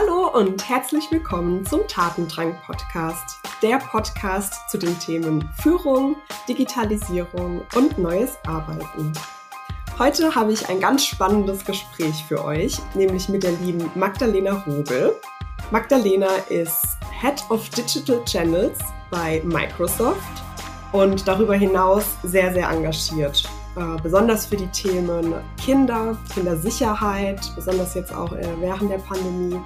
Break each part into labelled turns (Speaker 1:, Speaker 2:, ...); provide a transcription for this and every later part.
Speaker 1: Hallo und herzlich willkommen zum Tatendrang Podcast, der Podcast zu den Themen Führung, Digitalisierung und neues Arbeiten. Heute habe ich ein ganz spannendes Gespräch für euch, nämlich mit der lieben Magdalena Rogel. Magdalena ist Head of Digital Channels bei Microsoft und darüber hinaus sehr, sehr engagiert besonders für die Themen Kinder, Kindersicherheit, besonders jetzt auch äh, während der Pandemie.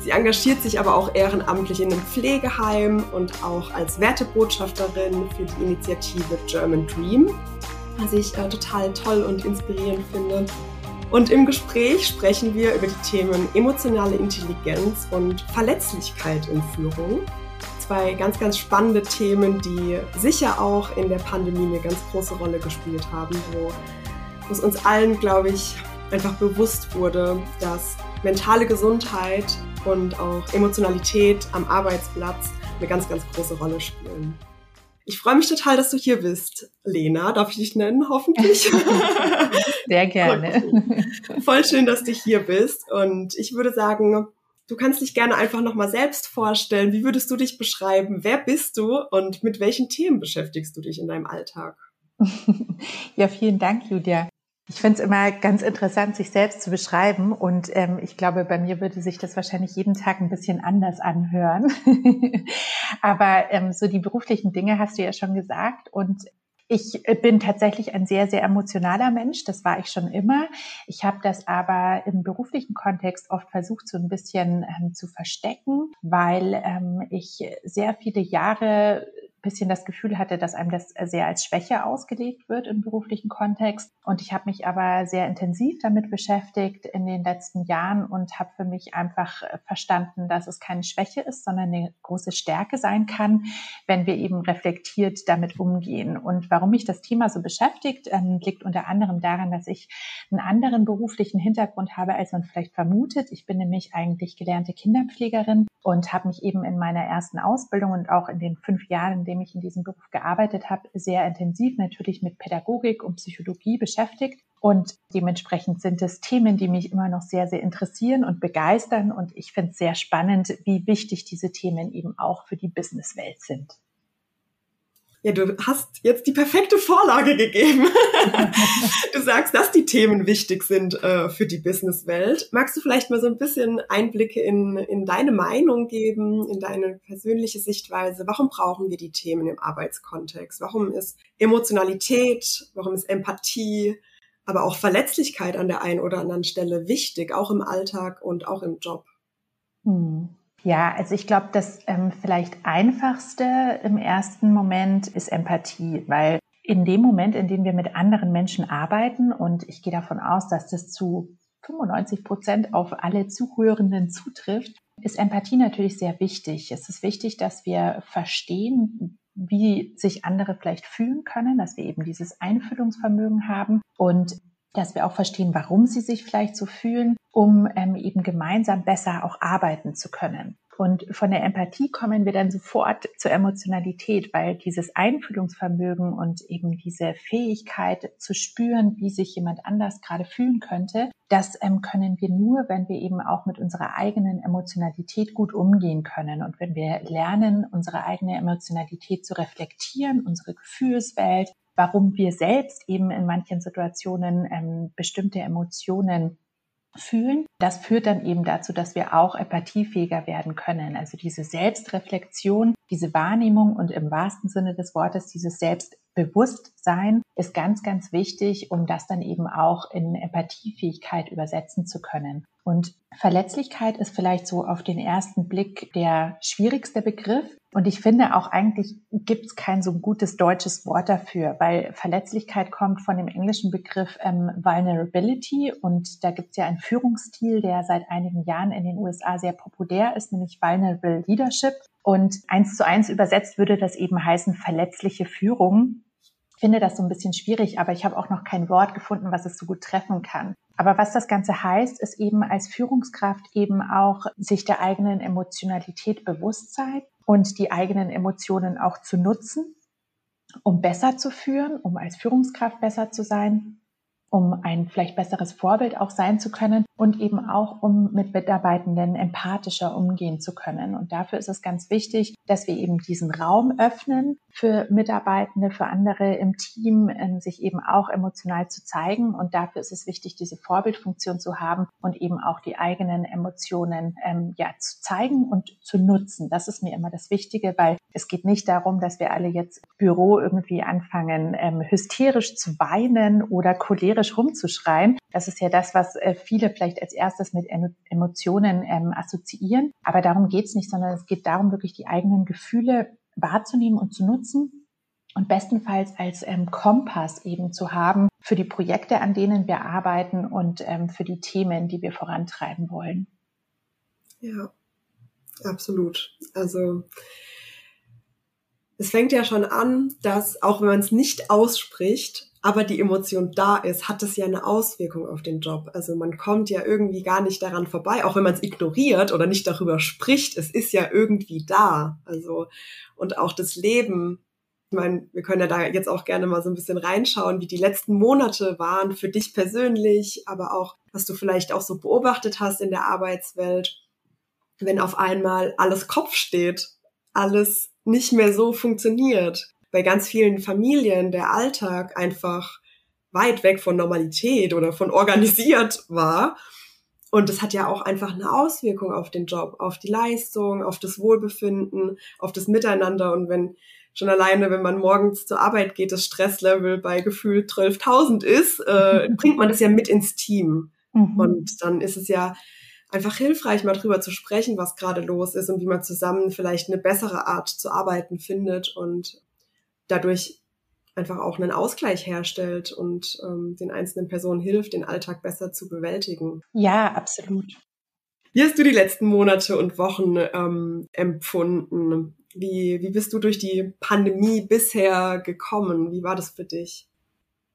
Speaker 1: Sie engagiert sich aber auch ehrenamtlich in einem Pflegeheim und auch als Wertebotschafterin für die Initiative German Dream, was ich äh, total toll und inspirierend finde. Und im Gespräch sprechen wir über die Themen emotionale Intelligenz und Verletzlichkeit in Führung zwei ganz, ganz spannende Themen, die sicher auch in der Pandemie eine ganz große Rolle gespielt haben, wo es uns allen, glaube ich, einfach bewusst wurde, dass mentale Gesundheit und auch Emotionalität am Arbeitsplatz eine ganz, ganz große Rolle spielen. Ich freue mich total, dass du hier bist, Lena. Darf ich dich nennen, hoffentlich?
Speaker 2: Sehr gerne.
Speaker 1: Voll schön, dass du hier bist. Und ich würde sagen, Du kannst dich gerne einfach nochmal selbst vorstellen. Wie würdest du dich beschreiben? Wer bist du und mit welchen Themen beschäftigst du dich in deinem Alltag?
Speaker 2: Ja, vielen Dank, Julia. Ich finde es immer ganz interessant, sich selbst zu beschreiben. Und ähm, ich glaube, bei mir würde sich das wahrscheinlich jeden Tag ein bisschen anders anhören. Aber ähm, so die beruflichen Dinge hast du ja schon gesagt. Und ich äh, bin tatsächlich ein sehr, sehr emotionaler Mensch. Das war ich schon immer. Ich habe das aber im beruflichen Kontext oft versucht, so ein bisschen ähm, zu verstecken, weil ähm, ich sehr viele Jahre bisschen das Gefühl hatte, dass einem das sehr als Schwäche ausgelegt wird im beruflichen Kontext. Und ich habe mich aber sehr intensiv damit beschäftigt in den letzten Jahren und habe für mich einfach verstanden, dass es keine Schwäche ist, sondern eine große Stärke sein kann, wenn wir eben reflektiert damit umgehen. Und warum mich das Thema so beschäftigt, ähm, liegt unter anderem daran, dass ich einen anderen beruflichen Hintergrund habe, als man vielleicht vermutet. Ich bin nämlich eigentlich gelernte Kinderpflegerin und habe mich eben in meiner ersten Ausbildung und auch in den fünf Jahren, denen ich in diesem Beruf gearbeitet habe, sehr intensiv natürlich mit Pädagogik und Psychologie beschäftigt. Und dementsprechend sind es Themen, die mich immer noch sehr, sehr interessieren und begeistern. Und ich finde es sehr spannend, wie wichtig diese Themen eben auch für die Businesswelt sind.
Speaker 1: Ja, du hast jetzt die perfekte Vorlage gegeben. du sagst, dass die Themen wichtig sind äh, für die Businesswelt. Magst du vielleicht mal so ein bisschen Einblicke in, in deine Meinung geben, in deine persönliche Sichtweise? Warum brauchen wir die Themen im Arbeitskontext? Warum ist Emotionalität, warum ist Empathie, aber auch Verletzlichkeit an der einen oder anderen Stelle wichtig, auch im Alltag und auch im Job?
Speaker 2: Hm. Ja, also ich glaube, das ähm, vielleicht einfachste im ersten Moment ist Empathie, weil in dem Moment, in dem wir mit anderen Menschen arbeiten, und ich gehe davon aus, dass das zu 95 Prozent auf alle Zuhörenden zutrifft, ist Empathie natürlich sehr wichtig. Es ist wichtig, dass wir verstehen, wie sich andere vielleicht fühlen können, dass wir eben dieses Einfühlungsvermögen haben und dass wir auch verstehen, warum sie sich vielleicht so fühlen, um ähm, eben gemeinsam besser auch arbeiten zu können. Und von der Empathie kommen wir dann sofort zur Emotionalität, weil dieses Einfühlungsvermögen und eben diese Fähigkeit zu spüren, wie sich jemand anders gerade fühlen könnte, das ähm, können wir nur, wenn wir eben auch mit unserer eigenen Emotionalität gut umgehen können und wenn wir lernen, unsere eigene Emotionalität zu reflektieren, unsere Gefühlswelt, warum wir selbst eben in manchen Situationen ähm, bestimmte Emotionen fühlen. Das führt dann eben dazu, dass wir auch empathiefähiger werden können. Also diese Selbstreflexion, diese Wahrnehmung und im wahrsten Sinne des Wortes dieses Selbstbewusstsein ist ganz, ganz wichtig, um das dann eben auch in Empathiefähigkeit übersetzen zu können. Und Verletzlichkeit ist vielleicht so auf den ersten Blick der schwierigste Begriff. Und ich finde auch eigentlich gibt es kein so gutes deutsches Wort dafür, weil Verletzlichkeit kommt von dem englischen Begriff ähm, Vulnerability und da gibt es ja einen Führungsstil, der seit einigen Jahren in den USA sehr populär ist, nämlich Vulnerable Leadership. Und eins zu eins übersetzt würde das eben heißen verletzliche Führung finde das so ein bisschen schwierig, aber ich habe auch noch kein Wort gefunden, was es so gut treffen kann. Aber was das Ganze heißt, ist eben als Führungskraft eben auch sich der eigenen Emotionalität bewusst sein und die eigenen Emotionen auch zu nutzen, um besser zu führen, um als Führungskraft besser zu sein um ein vielleicht besseres Vorbild auch sein zu können und eben auch, um mit Mitarbeitenden empathischer umgehen zu können. Und dafür ist es ganz wichtig, dass wir eben diesen Raum öffnen für Mitarbeitende, für andere im Team, ähm, sich eben auch emotional zu zeigen. Und dafür ist es wichtig, diese Vorbildfunktion zu haben und eben auch die eigenen Emotionen ähm, ja zu zeigen und zu nutzen. Das ist mir immer das Wichtige, weil es geht nicht darum, dass wir alle jetzt Büro irgendwie anfangen, ähm, hysterisch zu weinen oder cholerisch rumzuschreien. Das ist ja das, was äh, viele vielleicht als erstes mit Emotionen ähm, assoziieren. Aber darum geht's nicht, sondern es geht darum, wirklich die eigenen Gefühle wahrzunehmen und zu nutzen und bestenfalls als ähm, Kompass eben zu haben für die Projekte, an denen wir arbeiten und ähm, für die Themen, die wir vorantreiben wollen.
Speaker 1: Ja, absolut. Also es fängt ja schon an, dass auch wenn man es nicht ausspricht, aber die Emotion da ist, hat es ja eine Auswirkung auf den Job. Also man kommt ja irgendwie gar nicht daran vorbei, auch wenn man es ignoriert oder nicht darüber spricht, es ist ja irgendwie da. Also und auch das Leben. Ich meine, wir können ja da jetzt auch gerne mal so ein bisschen reinschauen, wie die letzten Monate waren für dich persönlich, aber auch, was du vielleicht auch so beobachtet hast in der Arbeitswelt, wenn auf einmal alles Kopf steht, alles nicht mehr so funktioniert bei ganz vielen Familien der Alltag einfach weit weg von Normalität oder von organisiert war. Und das hat ja auch einfach eine Auswirkung auf den Job, auf die Leistung, auf das Wohlbefinden, auf das Miteinander. Und wenn schon alleine, wenn man morgens zur Arbeit geht, das Stresslevel bei gefühlt 12.000 ist, äh, bringt man das ja mit ins Team. Mhm. Und dann ist es ja einfach hilfreich, mal drüber zu sprechen, was gerade los ist und wie man zusammen vielleicht eine bessere Art zu arbeiten findet und dadurch einfach auch einen Ausgleich herstellt und ähm, den einzelnen Personen hilft, den Alltag besser zu bewältigen.
Speaker 2: Ja, absolut.
Speaker 1: Wie hast du die letzten Monate und Wochen ähm, empfunden? Wie, wie bist du durch die Pandemie bisher gekommen? Wie war das für dich?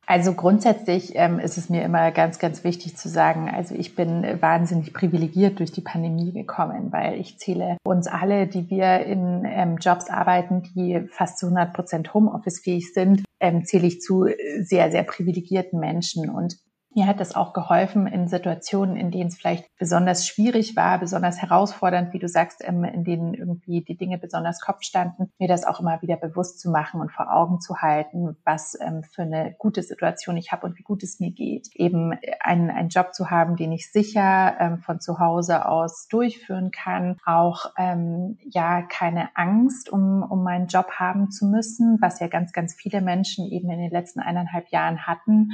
Speaker 2: Also grundsätzlich ähm, ist es mir immer ganz, ganz wichtig zu sagen, also ich bin wahnsinnig privilegiert durch die Pandemie gekommen, weil ich zähle uns alle, die wir in ähm, Jobs arbeiten, die fast zu 100 Prozent Homeoffice fähig sind, ähm, zähle ich zu sehr, sehr privilegierten Menschen. Und mir hat das auch geholfen in Situationen, in denen es vielleicht besonders schwierig war, besonders herausfordernd, wie du sagst, ähm, in denen irgendwie die Dinge besonders Kopf standen, mir das auch immer wieder bewusst zu machen und vor Augen zu halten, was ähm, für eine gute Situation ich habe und wie gut es mir geht. Eben einen, einen Job zu haben, den ich sicher ähm, von zu Hause aus durchführen kann, auch ja keine Angst um, um meinen Job haben zu müssen, was ja ganz, ganz viele Menschen eben in den letzten eineinhalb Jahren hatten.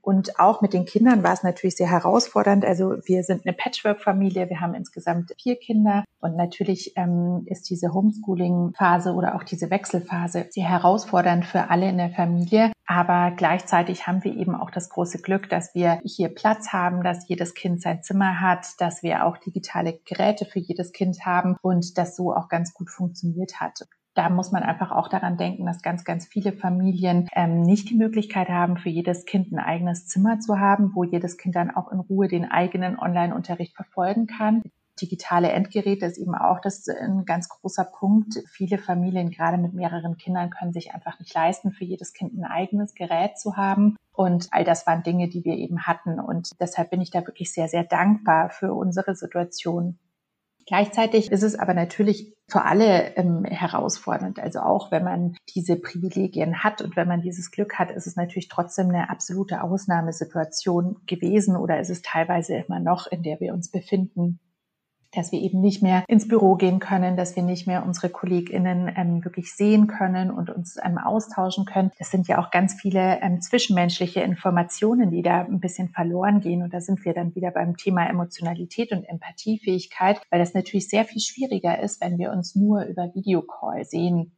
Speaker 2: und und auch mit den Kindern war es natürlich sehr herausfordernd. Also wir sind eine Patchwork-Familie, wir haben insgesamt vier Kinder und natürlich ähm, ist diese Homeschooling-Phase oder auch diese Wechselphase sehr herausfordernd für alle in der Familie. Aber gleichzeitig haben wir eben auch das große Glück, dass wir hier Platz haben, dass jedes Kind sein Zimmer hat, dass wir auch digitale Geräte für jedes Kind haben und das so auch ganz gut funktioniert hat da muss man einfach auch daran denken, dass ganz, ganz viele Familien ähm, nicht die Möglichkeit haben, für jedes Kind ein eigenes Zimmer zu haben, wo jedes Kind dann auch in Ruhe den eigenen Online-Unterricht verfolgen kann. Digitale Endgeräte ist eben auch das ein ganz großer Punkt. Viele Familien, gerade mit mehreren Kindern, können sich einfach nicht leisten, für jedes Kind ein eigenes Gerät zu haben. Und all das waren Dinge, die wir eben hatten. Und deshalb bin ich da wirklich sehr, sehr dankbar für unsere Situation. Gleichzeitig ist es aber natürlich für alle ähm, herausfordernd. Also auch wenn man diese Privilegien hat und wenn man dieses Glück hat, ist es natürlich trotzdem eine absolute Ausnahmesituation gewesen oder ist es teilweise immer noch, in der wir uns befinden dass wir eben nicht mehr ins Büro gehen können, dass wir nicht mehr unsere KollegInnen ähm, wirklich sehen können und uns ähm, austauschen können. Das sind ja auch ganz viele ähm, zwischenmenschliche Informationen, die da ein bisschen verloren gehen. Und da sind wir dann wieder beim Thema Emotionalität und Empathiefähigkeit, weil das natürlich sehr viel schwieriger ist, wenn wir uns nur über Videocall sehen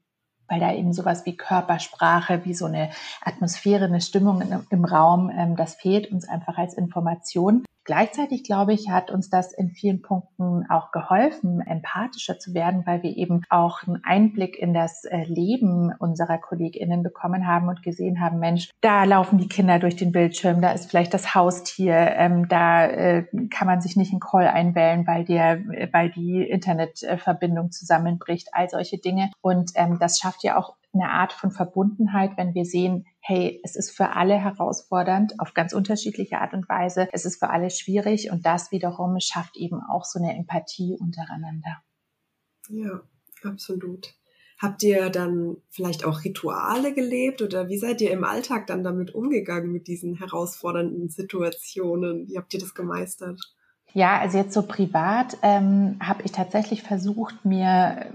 Speaker 2: weil da eben sowas wie Körpersprache, wie so eine Atmosphäre, eine Stimmung im Raum, ähm, das fehlt uns einfach als Information. Gleichzeitig, glaube ich, hat uns das in vielen Punkten auch geholfen, empathischer zu werden, weil wir eben auch einen Einblick in das äh, Leben unserer KollegInnen bekommen haben und gesehen haben, Mensch, da laufen die Kinder durch den Bildschirm, da ist vielleicht das Haustier, ähm, da äh, kann man sich nicht in Call einwählen, weil der, weil die Internetverbindung zusammenbricht, all solche Dinge. Und ähm, das schafft ja auch eine Art von Verbundenheit, wenn wir sehen, hey, es ist für alle herausfordernd auf ganz unterschiedliche Art und Weise. Es ist für alle schwierig und das wiederum schafft eben auch so eine Empathie untereinander.
Speaker 1: Ja, absolut. Habt ihr dann vielleicht auch Rituale gelebt oder wie seid ihr im Alltag dann damit umgegangen mit diesen herausfordernden Situationen? Wie habt ihr das gemeistert?
Speaker 2: Ja, also jetzt so privat ähm, habe ich tatsächlich versucht, mir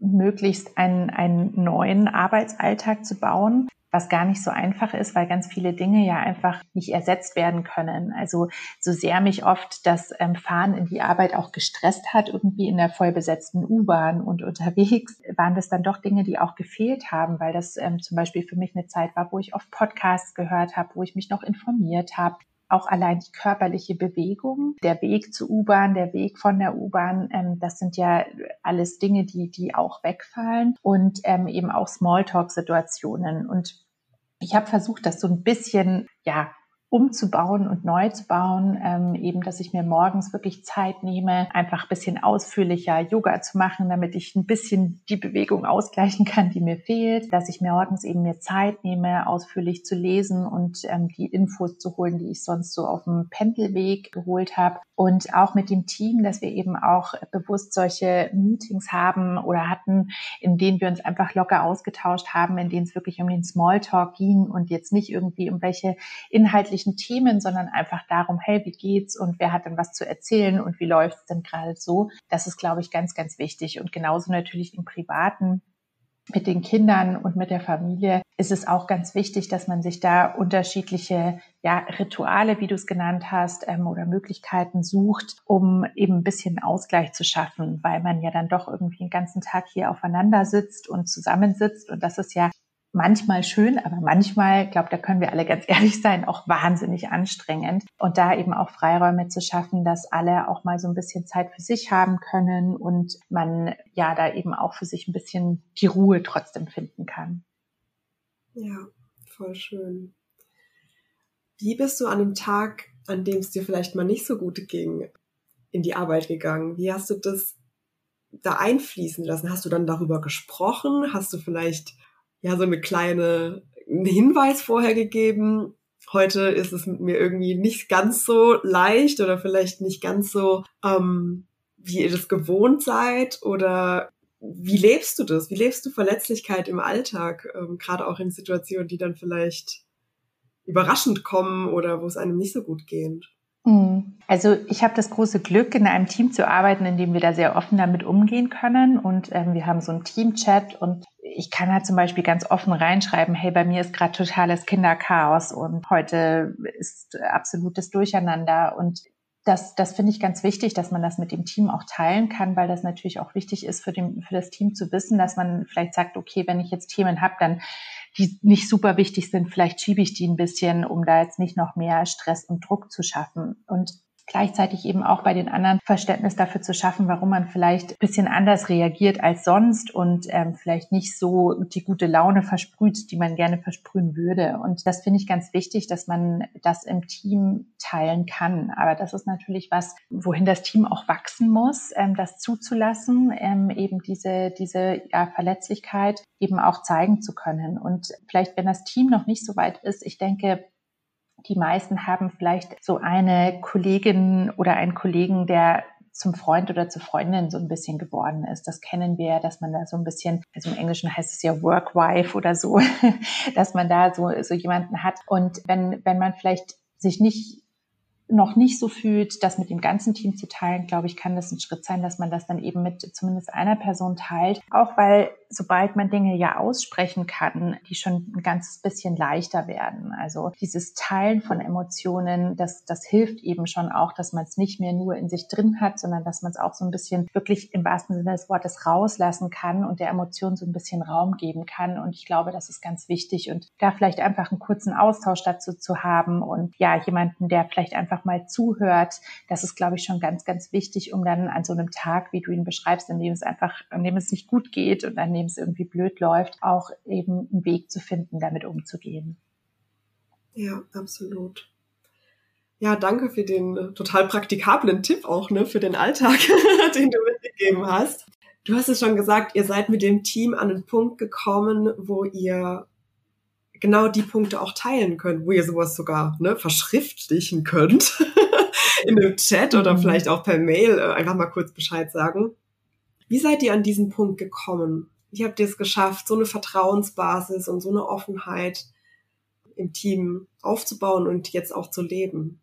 Speaker 2: möglichst einen, einen neuen Arbeitsalltag zu bauen was gar nicht so einfach ist, weil ganz viele Dinge ja einfach nicht ersetzt werden können. Also so sehr mich oft das ähm, Fahren in die Arbeit auch gestresst hat, irgendwie in der vollbesetzten U-Bahn und unterwegs, waren das dann doch Dinge, die auch gefehlt haben, weil das ähm, zum Beispiel für mich eine Zeit war, wo ich oft Podcasts gehört habe, wo ich mich noch informiert habe, auch allein die körperliche Bewegung, der Weg zur U-Bahn, der Weg von der U-Bahn, ähm, das sind ja alles Dinge, die, die auch wegfallen und ähm, eben auch Smalltalk-Situationen. Und ich habe versucht, das so ein bisschen, ja, umzubauen und neu zu bauen, ähm, eben, dass ich mir morgens wirklich Zeit nehme, einfach ein bisschen ausführlicher Yoga zu machen, damit ich ein bisschen die Bewegung ausgleichen kann, die mir fehlt, dass ich mir morgens eben mir Zeit nehme, ausführlich zu lesen und ähm, die Infos zu holen, die ich sonst so auf dem Pendelweg geholt habe. Und auch mit dem Team, dass wir eben auch bewusst solche Meetings haben oder hatten, in denen wir uns einfach locker ausgetauscht haben, in denen es wirklich um den Smalltalk ging und jetzt nicht irgendwie um welche inhaltlichen inhaltlichen Themen, sondern einfach darum, hey, wie geht's und wer hat denn was zu erzählen und wie läuft's denn gerade so? Das ist, glaube ich, ganz, ganz wichtig. Und genauso natürlich im Privaten mit den Kindern und mit der Familie ist es auch ganz wichtig, dass man sich da unterschiedliche ja, Rituale, wie du es genannt hast, ähm, oder Möglichkeiten sucht, um eben ein bisschen Ausgleich zu schaffen, weil man ja dann doch irgendwie den ganzen Tag hier aufeinander sitzt und zusammensitzt. Und das ist ja manchmal schön, aber manchmal, glaube da können wir alle ganz ehrlich sein, auch wahnsinnig anstrengend. Und da eben auch Freiräume zu schaffen, dass alle auch mal so ein bisschen Zeit für sich haben können und man ja da eben auch für sich ein bisschen die Ruhe trotzdem finden kann.
Speaker 1: Ja, voll schön. Wie bist du an einem Tag, an dem es dir vielleicht mal nicht so gut ging, in die Arbeit gegangen? Wie hast du das da einfließen lassen? Hast du dann darüber gesprochen? Hast du vielleicht ja so eine kleine einen Hinweis vorher gegeben. Heute ist es mit mir irgendwie nicht ganz so leicht oder vielleicht nicht ganz so, ähm, wie ihr das gewohnt seid oder wie lebst du das? Wie lebst du Verletzlichkeit im Alltag, ähm, gerade auch in Situationen, die dann vielleicht überraschend kommen oder wo es einem nicht so gut geht?
Speaker 2: Mhm. Also ich habe das große Glück, in einem Team zu arbeiten, in dem wir da sehr offen damit umgehen können. Und ähm, wir haben so einen Team-Chat und ich kann halt zum Beispiel ganz offen reinschreiben, hey, bei mir ist gerade totales Kinderchaos und heute ist absolutes Durcheinander. Und das, das finde ich ganz wichtig, dass man das mit dem Team auch teilen kann, weil das natürlich auch wichtig ist für, den, für das Team zu wissen, dass man vielleicht sagt, okay, wenn ich jetzt Themen habe, dann die nicht super wichtig sind, vielleicht schiebe ich die ein bisschen, um da jetzt nicht noch mehr Stress und Druck zu schaffen. Und gleichzeitig eben auch bei den anderen Verständnis dafür zu schaffen, warum man vielleicht ein bisschen anders reagiert als sonst und ähm, vielleicht nicht so die gute Laune versprüht, die man gerne versprühen würde. Und das finde ich ganz wichtig, dass man das im Team teilen kann. Aber das ist natürlich was, wohin das Team auch wachsen muss, ähm, das zuzulassen, ähm, eben diese, diese ja, Verletzlichkeit eben auch zeigen zu können. Und vielleicht, wenn das Team noch nicht so weit ist, ich denke, die meisten haben vielleicht so eine Kollegin oder einen Kollegen, der zum Freund oder zur Freundin so ein bisschen geworden ist. Das kennen wir, dass man da so ein bisschen, also im Englischen heißt es ja Workwife oder so, dass man da so, so jemanden hat. Und wenn, wenn man vielleicht sich nicht noch nicht so fühlt, das mit dem ganzen Team zu teilen, glaube ich, kann das ein Schritt sein, dass man das dann eben mit zumindest einer Person teilt. Auch weil, sobald man Dinge ja aussprechen kann, die schon ein ganzes bisschen leichter werden. Also dieses Teilen von Emotionen, das, das hilft eben schon auch, dass man es nicht mehr nur in sich drin hat, sondern dass man es auch so ein bisschen wirklich im wahrsten Sinne des Wortes rauslassen kann und der Emotion so ein bisschen Raum geben kann. Und ich glaube, das ist ganz wichtig. Und da vielleicht einfach einen kurzen Austausch dazu zu haben und ja, jemanden, der vielleicht einfach mal zuhört. Das ist, glaube ich, schon ganz, ganz wichtig, um dann an so einem Tag, wie du ihn beschreibst, an dem es einfach, an dem es nicht gut geht und an dem es irgendwie blöd läuft, auch eben einen Weg zu finden, damit umzugehen.
Speaker 1: Ja, absolut. Ja, danke für den total praktikablen Tipp auch, ne, für den Alltag, den du mitgegeben hast. Du hast es schon gesagt, ihr seid mit dem Team an einen Punkt gekommen, wo ihr genau die Punkte auch teilen könnt, wo ihr sowas sogar ne, verschriftlichen könnt in einem Chat oder mhm. vielleicht auch per Mail äh, einfach mal kurz Bescheid sagen. Wie seid ihr an diesen Punkt gekommen? Wie habt ihr es geschafft, so eine Vertrauensbasis und so eine Offenheit im Team aufzubauen und jetzt auch zu leben?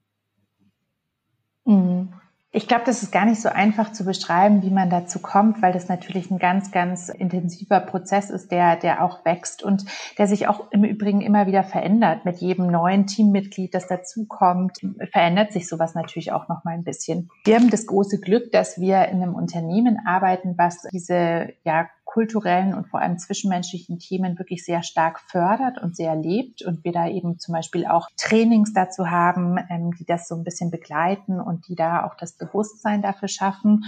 Speaker 2: Mhm. Ich glaube, das ist gar nicht so einfach zu beschreiben, wie man dazu kommt, weil das natürlich ein ganz, ganz intensiver Prozess ist, der, der auch wächst und der sich auch im Übrigen immer wieder verändert. Mit jedem neuen Teammitglied, das dazukommt, verändert sich sowas natürlich auch noch mal ein bisschen. Wir haben das große Glück, dass wir in einem Unternehmen arbeiten, was diese, ja, kulturellen und vor allem zwischenmenschlichen Themen wirklich sehr stark fördert und sehr lebt und wir da eben zum Beispiel auch Trainings dazu haben, ähm, die das so ein bisschen begleiten und die da auch das Bewusstsein dafür schaffen.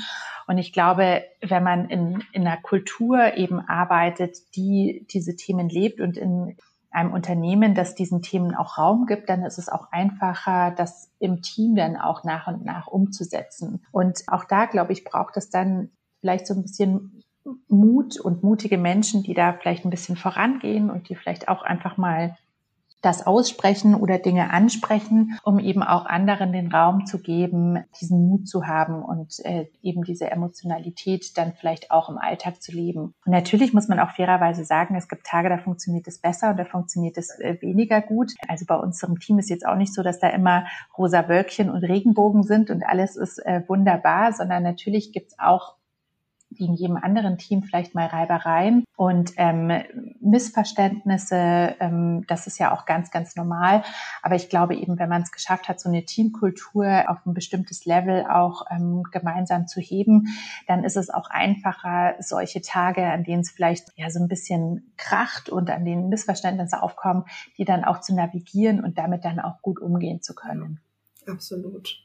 Speaker 2: Und ich glaube, wenn man in, in einer Kultur eben arbeitet, die diese Themen lebt und in einem Unternehmen, das diesen Themen auch Raum gibt, dann ist es auch einfacher, das im Team dann auch nach und nach umzusetzen. Und auch da, glaube ich, braucht es dann vielleicht so ein bisschen Mut und mutige Menschen, die da vielleicht ein bisschen vorangehen und die vielleicht auch einfach mal das aussprechen oder Dinge ansprechen, um eben auch anderen den Raum zu geben, diesen Mut zu haben und äh, eben diese Emotionalität dann vielleicht auch im Alltag zu leben. Und natürlich muss man auch fairerweise sagen, es gibt Tage, da funktioniert es besser und da funktioniert es äh, weniger gut. Also bei unserem Team ist jetzt auch nicht so, dass da immer rosa Wölkchen und Regenbogen sind und alles ist äh, wunderbar, sondern natürlich gibt's auch wie in jedem anderen Team vielleicht mal Reibereien und ähm, Missverständnisse. Ähm, das ist ja auch ganz, ganz normal. Aber ich glaube eben, wenn man es geschafft hat, so eine Teamkultur auf ein bestimmtes Level auch ähm, gemeinsam zu heben, dann ist es auch einfacher, solche Tage, an denen es vielleicht ja so ein bisschen kracht und an denen Missverständnisse aufkommen, die dann auch zu navigieren und damit dann auch gut umgehen zu können.
Speaker 1: Absolut.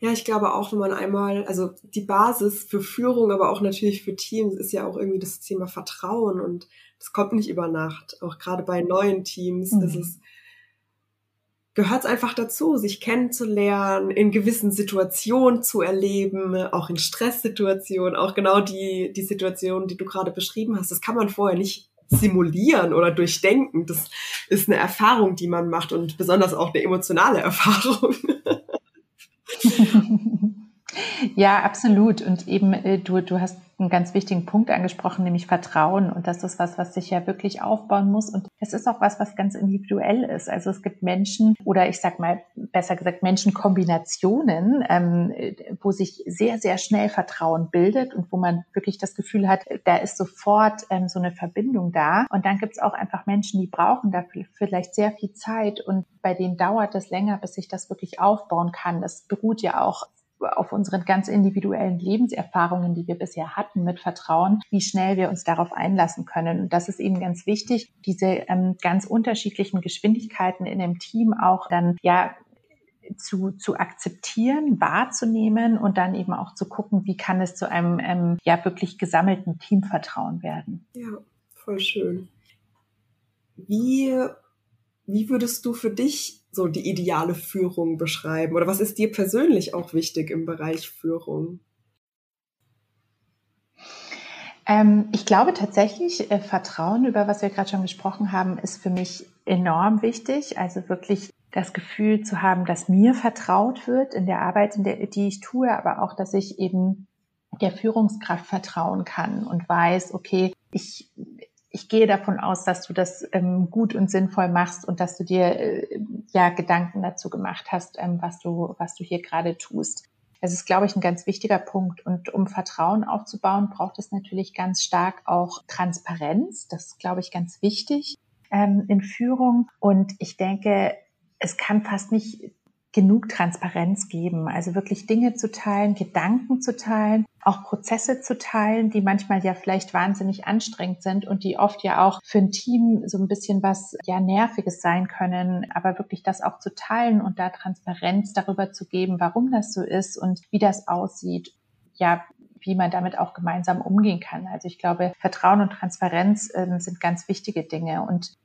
Speaker 1: Ja, ich glaube auch, wenn man einmal, also die Basis für Führung, aber auch natürlich für Teams ist ja auch irgendwie das Thema Vertrauen und das kommt nicht über Nacht. Auch gerade bei neuen Teams mhm. ist es, gehört es einfach dazu, sich kennenzulernen, in gewissen Situationen zu erleben, auch in Stresssituationen, auch genau die, die Situation, die du gerade beschrieben hast. Das kann man vorher nicht simulieren oder durchdenken. Das ist eine Erfahrung, die man macht und besonders auch eine emotionale Erfahrung.
Speaker 2: Ja, absolut. Und eben, äh, du, du hast einen ganz wichtigen Punkt angesprochen, nämlich Vertrauen. Und das ist was, was sich ja wirklich aufbauen muss. Und es ist auch was, was ganz individuell ist. Also es gibt Menschen oder ich sag mal besser gesagt Menschenkombinationen, ähm, wo sich sehr, sehr schnell Vertrauen bildet und wo man wirklich das Gefühl hat, da ist sofort ähm, so eine Verbindung da. Und dann gibt es auch einfach Menschen, die brauchen dafür vielleicht sehr viel Zeit und bei denen dauert es länger, bis sich das wirklich aufbauen kann. Das beruht ja auch auf unseren ganz individuellen Lebenserfahrungen, die wir bisher hatten mit Vertrauen, wie schnell wir uns darauf einlassen können. Und das ist eben ganz wichtig, diese ähm, ganz unterschiedlichen Geschwindigkeiten in dem Team auch dann ja zu, zu akzeptieren, wahrzunehmen und dann eben auch zu gucken, wie kann es zu einem ähm, ja wirklich gesammelten Teamvertrauen werden.
Speaker 1: Ja, voll schön. Wie, wie würdest du für dich so die ideale Führung beschreiben? Oder was ist dir persönlich auch wichtig im Bereich Führung?
Speaker 2: Ähm, ich glaube tatsächlich, äh, Vertrauen, über was wir gerade schon gesprochen haben, ist für mich enorm wichtig. Also wirklich das Gefühl zu haben, dass mir vertraut wird in der Arbeit, in der, die ich tue, aber auch, dass ich eben der Führungskraft vertrauen kann und weiß, okay, ich ich gehe davon aus, dass du das ähm, gut und sinnvoll machst und dass du dir äh, ja Gedanken dazu gemacht hast, ähm, was du, was du hier gerade tust. Das ist, glaube ich, ein ganz wichtiger Punkt. Und um Vertrauen aufzubauen, braucht es natürlich ganz stark auch Transparenz. Das ist, glaube ich, ganz wichtig ähm, in Führung. Und ich denke, es kann fast nicht genug Transparenz geben. Also wirklich Dinge zu teilen, Gedanken zu teilen, auch Prozesse zu teilen, die manchmal ja vielleicht wahnsinnig anstrengend sind und die oft ja auch für ein Team so ein bisschen was ja nerviges sein können, aber wirklich das auch zu teilen und da Transparenz darüber zu geben, warum das so ist und wie das aussieht. Ja, wie man damit auch gemeinsam umgehen kann. Also ich glaube, Vertrauen und Transparenz äh, sind ganz wichtige Dinge und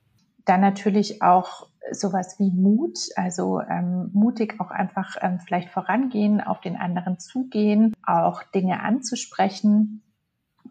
Speaker 2: dann natürlich auch sowas wie Mut, also ähm, mutig auch einfach ähm, vielleicht vorangehen, auf den anderen zugehen, auch Dinge anzusprechen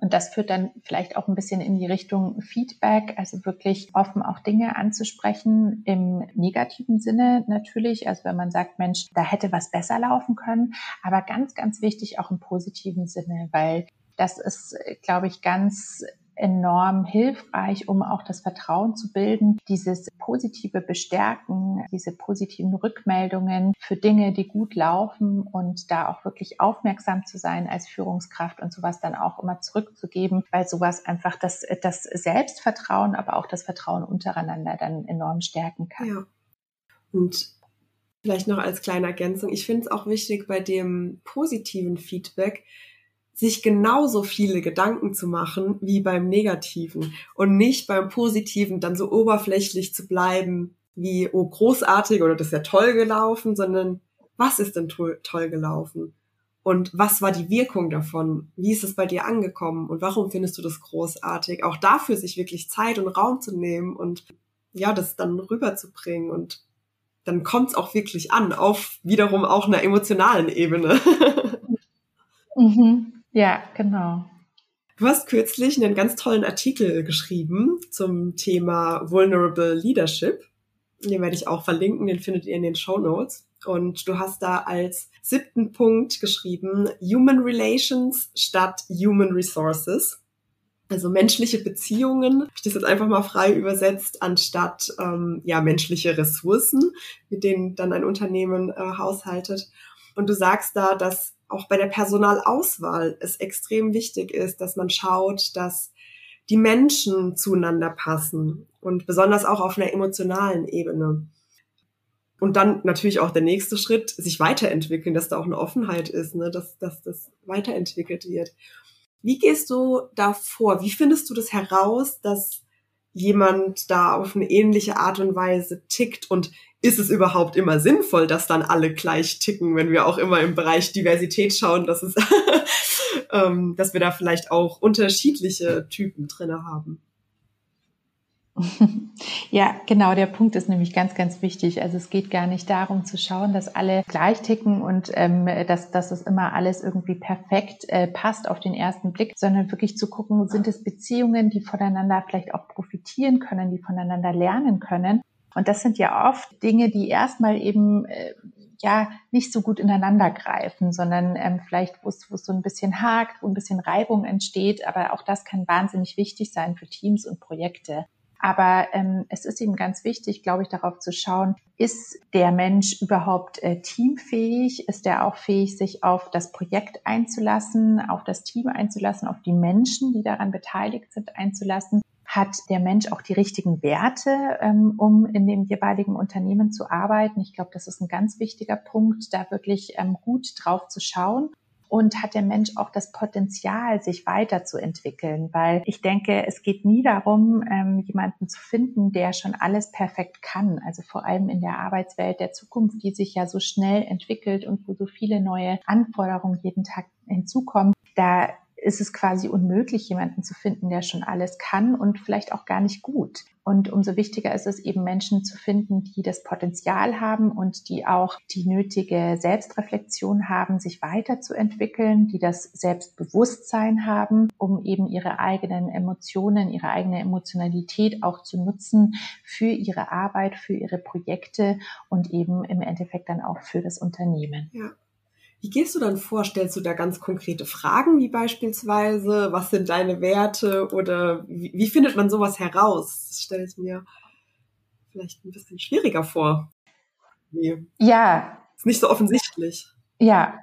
Speaker 2: Und das führt dann vielleicht auch ein bisschen in die Richtung Feedback, also wirklich offen auch Dinge anzusprechen im negativen Sinne natürlich. Also wenn man sagt, Mensch, da hätte was besser laufen können, aber ganz, ganz wichtig auch im positiven Sinne, weil das ist, glaube ich, ganz enorm hilfreich, um auch das Vertrauen zu bilden, dieses positive Bestärken, diese positiven Rückmeldungen für Dinge, die gut laufen und da auch wirklich aufmerksam zu sein als Führungskraft und sowas dann auch immer zurückzugeben, weil sowas einfach das, das Selbstvertrauen, aber auch das Vertrauen untereinander dann enorm stärken kann. Ja.
Speaker 1: Und vielleicht noch als kleine Ergänzung, ich finde es auch wichtig bei dem positiven Feedback, sich genauso viele Gedanken zu machen wie beim Negativen und nicht beim Positiven dann so oberflächlich zu bleiben wie, oh, großartig oder das ist ja toll gelaufen, sondern was ist denn to toll gelaufen? Und was war die Wirkung davon? Wie ist es bei dir angekommen? Und warum findest du das großartig? Auch dafür sich wirklich Zeit und Raum zu nehmen und ja, das dann rüberzubringen und dann kommt es auch wirklich an, auf wiederum auch einer emotionalen Ebene.
Speaker 2: mhm. Ja, genau.
Speaker 1: Du hast kürzlich einen ganz tollen Artikel geschrieben zum Thema Vulnerable Leadership. Den werde ich auch verlinken, den findet ihr in den Show Notes. Und du hast da als siebten Punkt geschrieben, Human Relations statt Human Resources. Also menschliche Beziehungen, ich das jetzt einfach mal frei übersetzt, anstatt ähm, ja menschliche Ressourcen, mit denen dann ein Unternehmen äh, haushaltet. Und du sagst da, dass auch bei der Personalauswahl es extrem wichtig ist, dass man schaut, dass die Menschen zueinander passen und besonders auch auf einer emotionalen Ebene. Und dann natürlich auch der nächste Schritt, sich weiterentwickeln, dass da auch eine Offenheit ist, ne? dass, dass das weiterentwickelt wird. Wie gehst du da vor? Wie findest du das heraus, dass jemand da auf eine ähnliche Art und Weise tickt und ist es überhaupt immer sinnvoll, dass dann alle gleich ticken, wenn wir auch immer im Bereich Diversität schauen, dass es, ähm, dass wir da vielleicht auch unterschiedliche Typen drinne haben?
Speaker 2: Ja, genau, der Punkt ist nämlich ganz, ganz wichtig. Also es geht gar nicht darum zu schauen, dass alle gleich ticken und ähm, dass, dass es immer alles irgendwie perfekt äh, passt auf den ersten Blick, sondern wirklich zu gucken, sind es Beziehungen, die voneinander vielleicht auch profitieren können, die voneinander lernen können und das sind ja oft Dinge, die erstmal eben äh, ja nicht so gut ineinander greifen, sondern ähm, vielleicht, wo es so ein bisschen hakt, wo ein bisschen Reibung entsteht. Aber auch das kann wahnsinnig wichtig sein für Teams und Projekte. Aber ähm, es ist eben ganz wichtig, glaube ich, darauf zu schauen, ist der Mensch überhaupt äh, teamfähig? Ist er auch fähig, sich auf das Projekt einzulassen, auf das Team einzulassen, auf die Menschen, die daran beteiligt sind, einzulassen? hat der Mensch auch die richtigen Werte, ähm, um in dem jeweiligen Unternehmen zu arbeiten. Ich glaube, das ist ein ganz wichtiger Punkt, da wirklich ähm, gut drauf zu schauen. Und hat der Mensch auch das Potenzial, sich weiterzuentwickeln? Weil ich denke, es geht nie darum, ähm, jemanden zu finden, der schon alles perfekt kann. Also vor allem in der Arbeitswelt der Zukunft, die sich ja so schnell entwickelt und wo so viele neue Anforderungen jeden Tag hinzukommen. Da ist es quasi unmöglich, jemanden zu finden, der schon alles kann und vielleicht auch gar nicht gut. Und umso wichtiger ist es eben, Menschen zu finden, die das Potenzial haben und die auch die nötige Selbstreflexion haben, sich weiterzuentwickeln, die das Selbstbewusstsein haben, um eben ihre eigenen Emotionen, ihre eigene Emotionalität auch zu nutzen für ihre Arbeit, für ihre Projekte und eben im Endeffekt dann auch für das Unternehmen.
Speaker 1: Ja. Wie gehst du dann vor? Stellst du da ganz konkrete Fragen, wie beispielsweise, was sind deine Werte oder wie, wie findet man sowas heraus? Das stelle ich mir vielleicht ein bisschen schwieriger vor.
Speaker 2: Wie? Ja.
Speaker 1: Ist nicht so offensichtlich.
Speaker 2: Ja,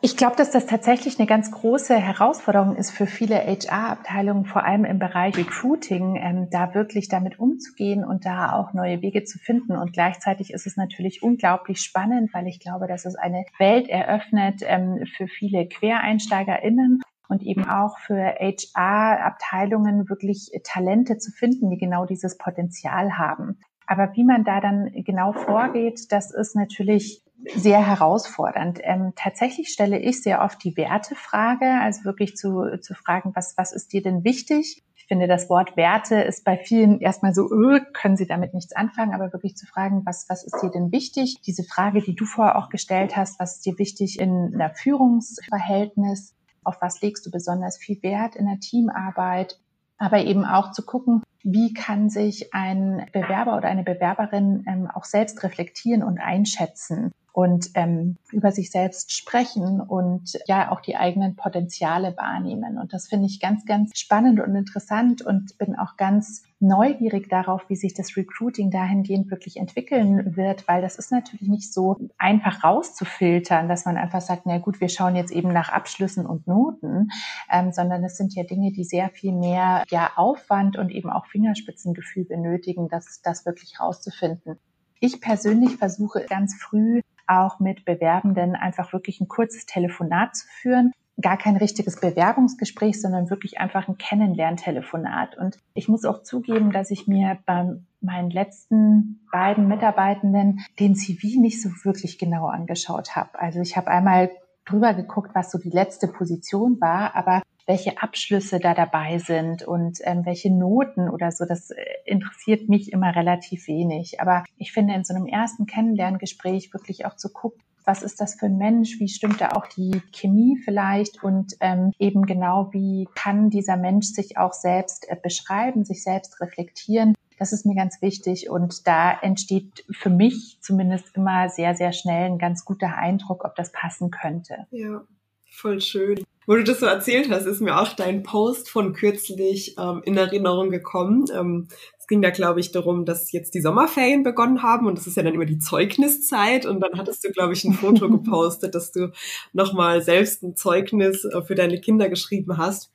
Speaker 2: ich glaube, dass das tatsächlich eine ganz große Herausforderung ist für viele HR-Abteilungen, vor allem im Bereich Recruiting, ähm, da wirklich damit umzugehen und da auch neue Wege zu finden. Und gleichzeitig ist es natürlich unglaublich spannend, weil ich glaube, dass es eine Welt eröffnet ähm, für viele QuereinsteigerInnen und eben auch für HR-Abteilungen wirklich Talente zu finden, die genau dieses Potenzial haben. Aber wie man da dann genau vorgeht, das ist natürlich sehr herausfordernd. Ähm, tatsächlich stelle ich sehr oft die Wertefrage, also wirklich zu, zu fragen, was, was ist dir denn wichtig? Ich finde, das Wort Werte ist bei vielen erstmal so, öh, können sie damit nichts anfangen, aber wirklich zu fragen, was, was ist dir denn wichtig? Diese Frage, die du vorher auch gestellt hast, was ist dir wichtig in einer Führungsverhältnis? auf was legst du besonders viel Wert in der Teamarbeit, aber eben auch zu gucken, wie kann sich ein Bewerber oder eine Bewerberin ähm, auch selbst reflektieren und einschätzen und ähm, über sich selbst sprechen und ja auch die eigenen Potenziale wahrnehmen. Und das finde ich ganz, ganz spannend und interessant und bin auch ganz neugierig darauf, wie sich das Recruiting dahingehend wirklich entwickeln wird, weil das ist natürlich nicht so einfach rauszufiltern, dass man einfach sagt, na gut, wir schauen jetzt eben nach Abschlüssen und Noten, ähm, sondern es sind ja Dinge, die sehr viel mehr ja Aufwand und eben auch Fingerspitzengefühl benötigen, das, das wirklich rauszufinden. Ich persönlich versuche ganz früh auch mit Bewerbenden einfach wirklich ein kurzes Telefonat zu führen. Gar kein richtiges Bewerbungsgespräch, sondern wirklich einfach ein Kennenlerntelefonat. Und ich muss auch zugeben, dass ich mir bei meinen letzten beiden Mitarbeitenden den CV nicht so wirklich genau angeschaut habe. Also ich habe einmal drüber geguckt, was so die letzte Position war, aber welche Abschlüsse da dabei sind und ähm, welche Noten oder so, das äh, interessiert mich immer relativ wenig. Aber ich finde, in so einem ersten Kennenlerngespräch wirklich auch zu gucken, was ist das für ein Mensch, wie stimmt da auch die Chemie vielleicht und ähm, eben genau, wie kann dieser Mensch sich auch selbst äh, beschreiben, sich selbst reflektieren. Das ist mir ganz wichtig und da entsteht für mich zumindest immer sehr, sehr schnell ein ganz guter Eindruck, ob das passen könnte.
Speaker 1: Ja, voll schön. Wo du das so erzählt hast, ist mir auch dein Post von kürzlich ähm, in Erinnerung gekommen. Ähm, es ging da, glaube ich, darum, dass jetzt die Sommerferien begonnen haben und das ist ja dann immer die Zeugniszeit und dann hattest du, glaube ich, ein Foto gepostet, dass du nochmal selbst ein Zeugnis äh, für deine Kinder geschrieben hast,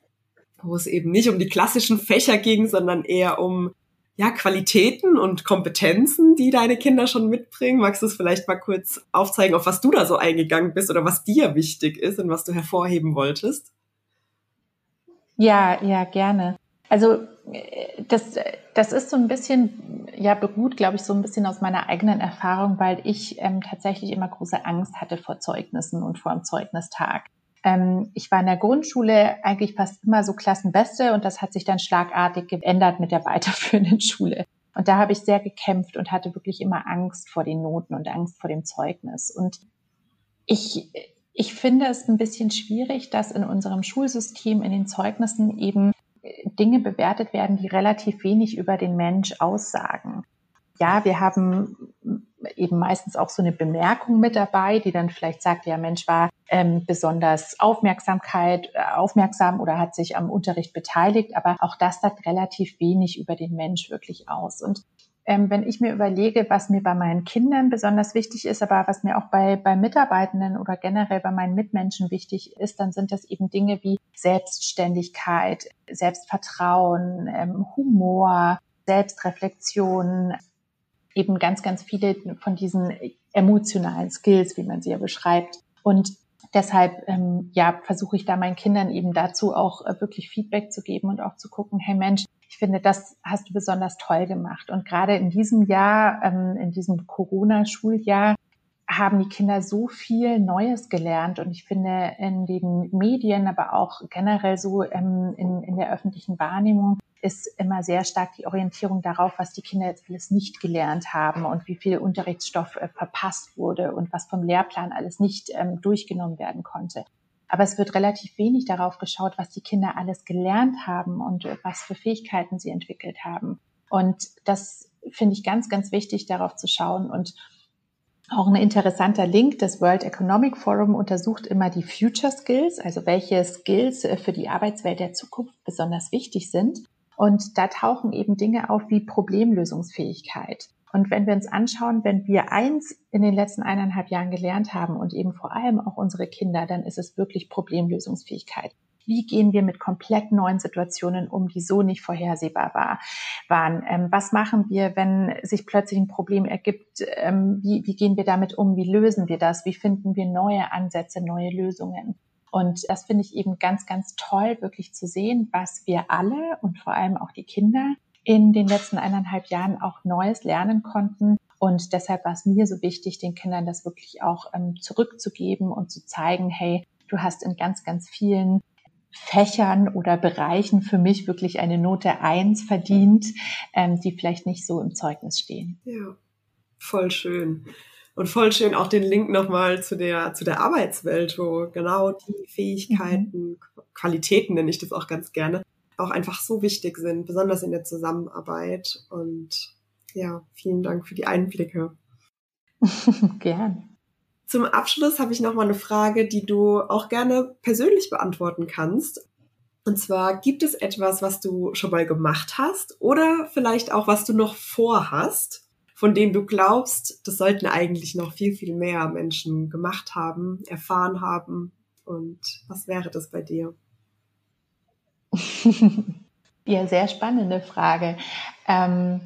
Speaker 1: wo es eben nicht um die klassischen Fächer ging, sondern eher um ja, Qualitäten und Kompetenzen, die deine Kinder schon mitbringen. Magst du es vielleicht mal kurz aufzeigen, auf was du da so eingegangen bist oder was dir wichtig ist und was du hervorheben wolltest?
Speaker 2: Ja, ja, gerne. Also das, das ist so ein bisschen, ja, beruht, glaube ich, so ein bisschen aus meiner eigenen Erfahrung, weil ich ähm, tatsächlich immer große Angst hatte vor Zeugnissen und vor dem Zeugnistag. Ähm, ich war in der Grundschule eigentlich fast immer so Klassenbeste und das hat sich dann schlagartig geändert mit der weiterführenden Schule. Und da habe ich sehr gekämpft und hatte wirklich immer Angst vor den Noten und Angst vor dem Zeugnis. Und ich, ich finde es ein bisschen schwierig, dass in unserem Schulsystem, in den Zeugnissen eben Dinge bewertet werden, die relativ wenig über den Mensch aussagen. Ja, wir haben eben meistens auch so eine Bemerkung mit dabei, die dann vielleicht sagt, ja Mensch war ähm, besonders Aufmerksamkeit, äh, aufmerksam oder hat sich am Unterricht beteiligt, aber auch das sagt relativ wenig über den Mensch wirklich aus. Und ähm, wenn ich mir überlege, was mir bei meinen Kindern besonders wichtig ist, aber was mir auch bei, bei Mitarbeitenden oder generell bei meinen Mitmenschen wichtig ist, dann sind das eben Dinge wie Selbstständigkeit, Selbstvertrauen, ähm, Humor, Selbstreflexion, eben ganz, ganz viele von diesen emotionalen Skills, wie man sie ja beschreibt. Und deshalb ähm, ja versuche ich da meinen Kindern eben dazu auch äh, wirklich Feedback zu geben und auch zu gucken, hey Mensch, ich finde, das hast du besonders toll gemacht. Und gerade in diesem Jahr, ähm, in diesem Corona-Schuljahr, haben die Kinder so viel Neues gelernt. Und ich finde, in den Medien, aber auch generell so ähm, in, in der öffentlichen Wahrnehmung, ist immer sehr stark die Orientierung darauf, was die Kinder jetzt alles nicht gelernt haben und wie viel Unterrichtsstoff äh, verpasst wurde und was vom Lehrplan alles nicht ähm, durchgenommen werden konnte. Aber es wird relativ wenig darauf geschaut, was die Kinder alles gelernt haben und äh, was für Fähigkeiten sie entwickelt haben. Und das finde ich ganz, ganz wichtig, darauf zu schauen. Und auch ein interessanter Link, das World Economic Forum untersucht immer die Future Skills, also welche Skills äh, für die Arbeitswelt der Zukunft besonders wichtig sind. Und da tauchen eben Dinge auf wie Problemlösungsfähigkeit. Und wenn wir uns anschauen, wenn wir eins in den letzten eineinhalb Jahren gelernt haben und eben vor allem auch unsere Kinder, dann ist es wirklich Problemlösungsfähigkeit. Wie gehen wir mit komplett neuen Situationen um, die so nicht vorhersehbar war, waren? Ähm, was machen wir, wenn sich plötzlich ein Problem ergibt? Ähm, wie, wie gehen wir damit um? Wie lösen wir das? Wie finden wir neue Ansätze, neue Lösungen? Und das finde ich eben ganz, ganz toll, wirklich zu sehen, was wir alle und vor allem auch die Kinder in den letzten eineinhalb Jahren auch Neues lernen konnten. Und deshalb war es mir so wichtig, den Kindern das wirklich auch ähm, zurückzugeben und zu zeigen, hey, du hast in ganz, ganz vielen Fächern oder Bereichen für mich wirklich eine Note eins verdient, ähm, die vielleicht nicht so im Zeugnis stehen.
Speaker 1: Ja, voll schön. Und voll schön auch den Link nochmal zu der, zu der Arbeitswelt, wo genau die Fähigkeiten, mhm. Qualitäten nenne ich das auch ganz gerne, auch einfach so wichtig sind, besonders in der Zusammenarbeit. Und ja, vielen Dank für die Einblicke.
Speaker 2: Gern.
Speaker 1: Zum Abschluss habe ich noch mal eine Frage, die du auch gerne persönlich beantworten kannst. Und zwar, gibt es etwas, was du schon mal gemacht hast oder vielleicht auch, was du noch vorhast, von dem du glaubst, das sollten eigentlich noch viel, viel mehr Menschen gemacht haben, erfahren haben? Und was wäre das bei dir?
Speaker 2: ja, sehr spannende Frage. Ähm,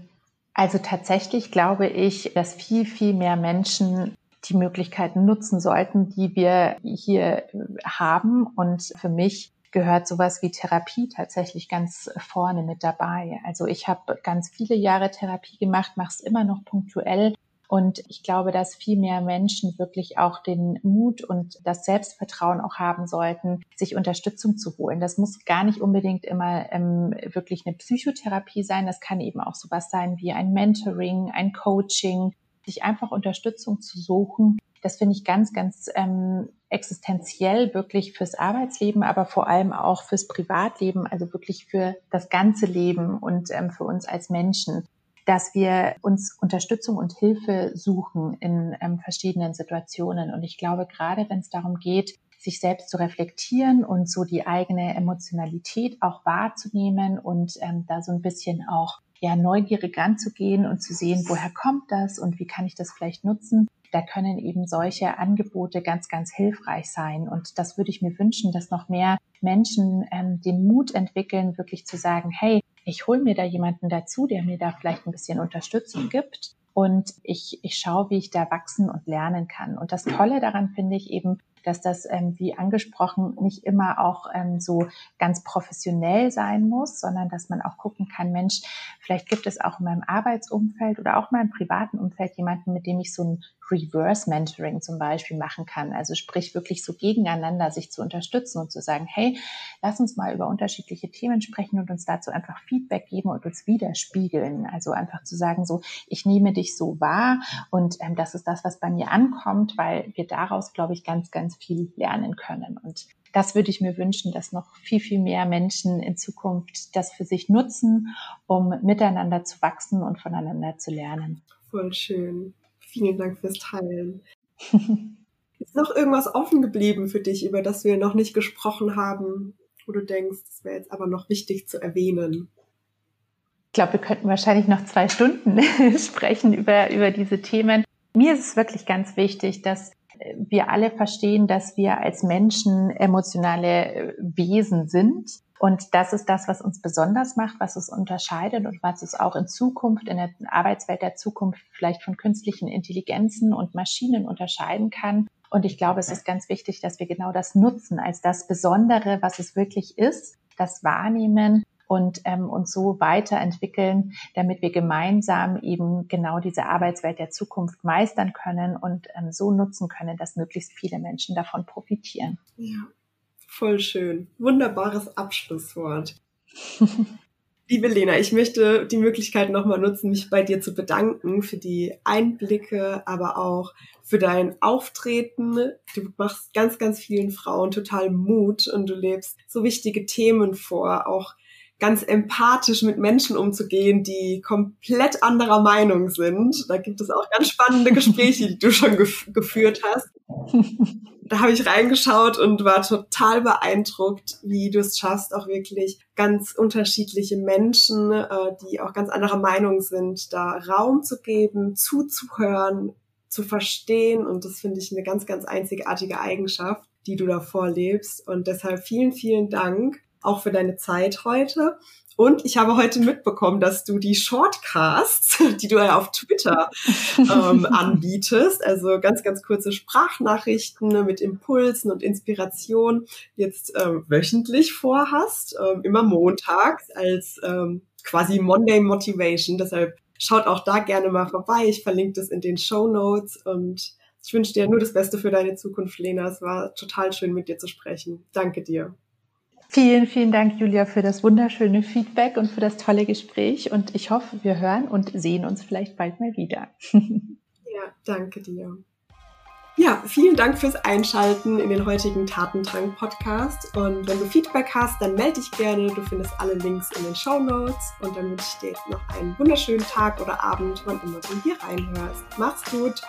Speaker 2: also tatsächlich glaube ich, dass viel, viel mehr Menschen die Möglichkeiten nutzen sollten, die wir hier haben. Und für mich gehört sowas wie Therapie tatsächlich ganz vorne mit dabei. Also ich habe ganz viele Jahre Therapie gemacht, mache es immer noch punktuell. Und ich glaube, dass viel mehr Menschen wirklich auch den Mut und das Selbstvertrauen auch haben sollten, sich Unterstützung zu holen. Das muss gar nicht unbedingt immer ähm, wirklich eine Psychotherapie sein. Das kann eben auch sowas sein wie ein Mentoring, ein Coaching, sich einfach Unterstützung zu suchen. Das finde ich ganz, ganz ähm, existenziell wirklich fürs Arbeitsleben, aber vor allem auch fürs Privatleben, also wirklich für das ganze Leben und ähm, für uns als Menschen, dass wir uns Unterstützung und Hilfe suchen in ähm, verschiedenen Situationen. Und ich glaube, gerade wenn es darum geht, sich selbst zu reflektieren und so die eigene Emotionalität auch wahrzunehmen und ähm, da so ein bisschen auch ja neugierig ranzugehen und zu sehen, woher kommt das und wie kann ich das vielleicht nutzen. Da können eben solche Angebote ganz, ganz hilfreich sein. Und das würde ich mir wünschen, dass noch mehr Menschen ähm, den Mut entwickeln, wirklich zu sagen, hey, ich hole mir da jemanden dazu, der mir da vielleicht ein bisschen Unterstützung gibt. Und ich, ich schaue, wie ich da wachsen und lernen kann. Und das Tolle daran finde ich eben, dass das, ähm, wie angesprochen, nicht immer auch ähm, so ganz professionell sein muss, sondern dass man auch gucken kann, Mensch, vielleicht gibt es auch in meinem Arbeitsumfeld oder auch in meinem privaten Umfeld jemanden, mit dem ich so ein Reverse Mentoring zum Beispiel machen kann. Also sprich wirklich so gegeneinander sich zu unterstützen und zu sagen, hey, lass uns mal über unterschiedliche Themen sprechen und uns dazu einfach Feedback geben und uns widerspiegeln. Also einfach zu sagen, so, ich nehme dich so wahr und ähm, das ist das, was bei mir ankommt, weil wir daraus, glaube ich, ganz, ganz viel lernen können. Und das würde ich mir wünschen, dass noch viel, viel mehr Menschen in Zukunft das für sich nutzen, um miteinander zu wachsen und voneinander zu lernen.
Speaker 1: Voll schön. Vielen Dank fürs Teilen. Ist noch irgendwas offen geblieben für dich, über das wir noch nicht gesprochen haben, wo du denkst, es wäre jetzt aber noch wichtig zu erwähnen?
Speaker 2: Ich glaube, wir könnten wahrscheinlich noch zwei Stunden sprechen über, über diese Themen. Mir ist es wirklich ganz wichtig, dass wir alle verstehen, dass wir als Menschen emotionale Wesen sind. Und das ist das, was uns besonders macht, was uns unterscheidet und was es auch in Zukunft, in der Arbeitswelt der Zukunft vielleicht von künstlichen Intelligenzen und Maschinen unterscheiden kann. Und ich glaube, es ist ganz wichtig, dass wir genau das nutzen als das Besondere, was es wirklich ist, das Wahrnehmen und ähm, uns so weiterentwickeln, damit wir gemeinsam eben genau diese Arbeitswelt der Zukunft meistern können und ähm, so nutzen können, dass möglichst viele Menschen davon profitieren.
Speaker 1: Ja, voll schön. Wunderbares Abschlusswort. Liebe Lena, ich möchte die Möglichkeit nochmal nutzen, mich bei dir zu bedanken für die Einblicke, aber auch für dein Auftreten. Du machst ganz, ganz vielen Frauen total Mut und du lebst so wichtige Themen vor, auch ganz empathisch mit Menschen umzugehen, die komplett anderer Meinung sind. Da gibt es auch ganz spannende Gespräche, die du schon gef geführt hast. Da habe ich reingeschaut und war total beeindruckt, wie du es schaffst, auch wirklich ganz unterschiedliche Menschen, äh, die auch ganz anderer Meinung sind, da Raum zu geben, zuzuhören, zu verstehen. Und das finde ich eine ganz, ganz einzigartige Eigenschaft, die du da vorlebst. Und deshalb vielen, vielen Dank auch für deine Zeit heute. Und ich habe heute mitbekommen, dass du die Shortcasts, die du ja auf Twitter ähm, anbietest, also ganz, ganz kurze Sprachnachrichten mit Impulsen und Inspiration, jetzt ähm, wöchentlich vorhast, ähm, immer montags als ähm, quasi Monday Motivation. Deshalb schaut auch da gerne mal vorbei. Ich verlinke das in den Show Notes und ich wünsche dir nur das Beste für deine Zukunft, Lena. Es war total schön, mit dir zu sprechen. Danke dir.
Speaker 2: Vielen, vielen Dank, Julia, für das wunderschöne Feedback und für das tolle Gespräch. Und ich hoffe, wir hören und sehen uns vielleicht bald mal wieder.
Speaker 1: Ja, danke dir. Ja, vielen Dank fürs Einschalten in den heutigen Tatendrang-Podcast. Und wenn du Feedback hast, dann melde dich gerne. Du findest alle Links in den Show Notes. Und dann wünsche ich dir jetzt noch einen wunderschönen Tag oder Abend, wann immer du hier reinhörst. Mach's gut!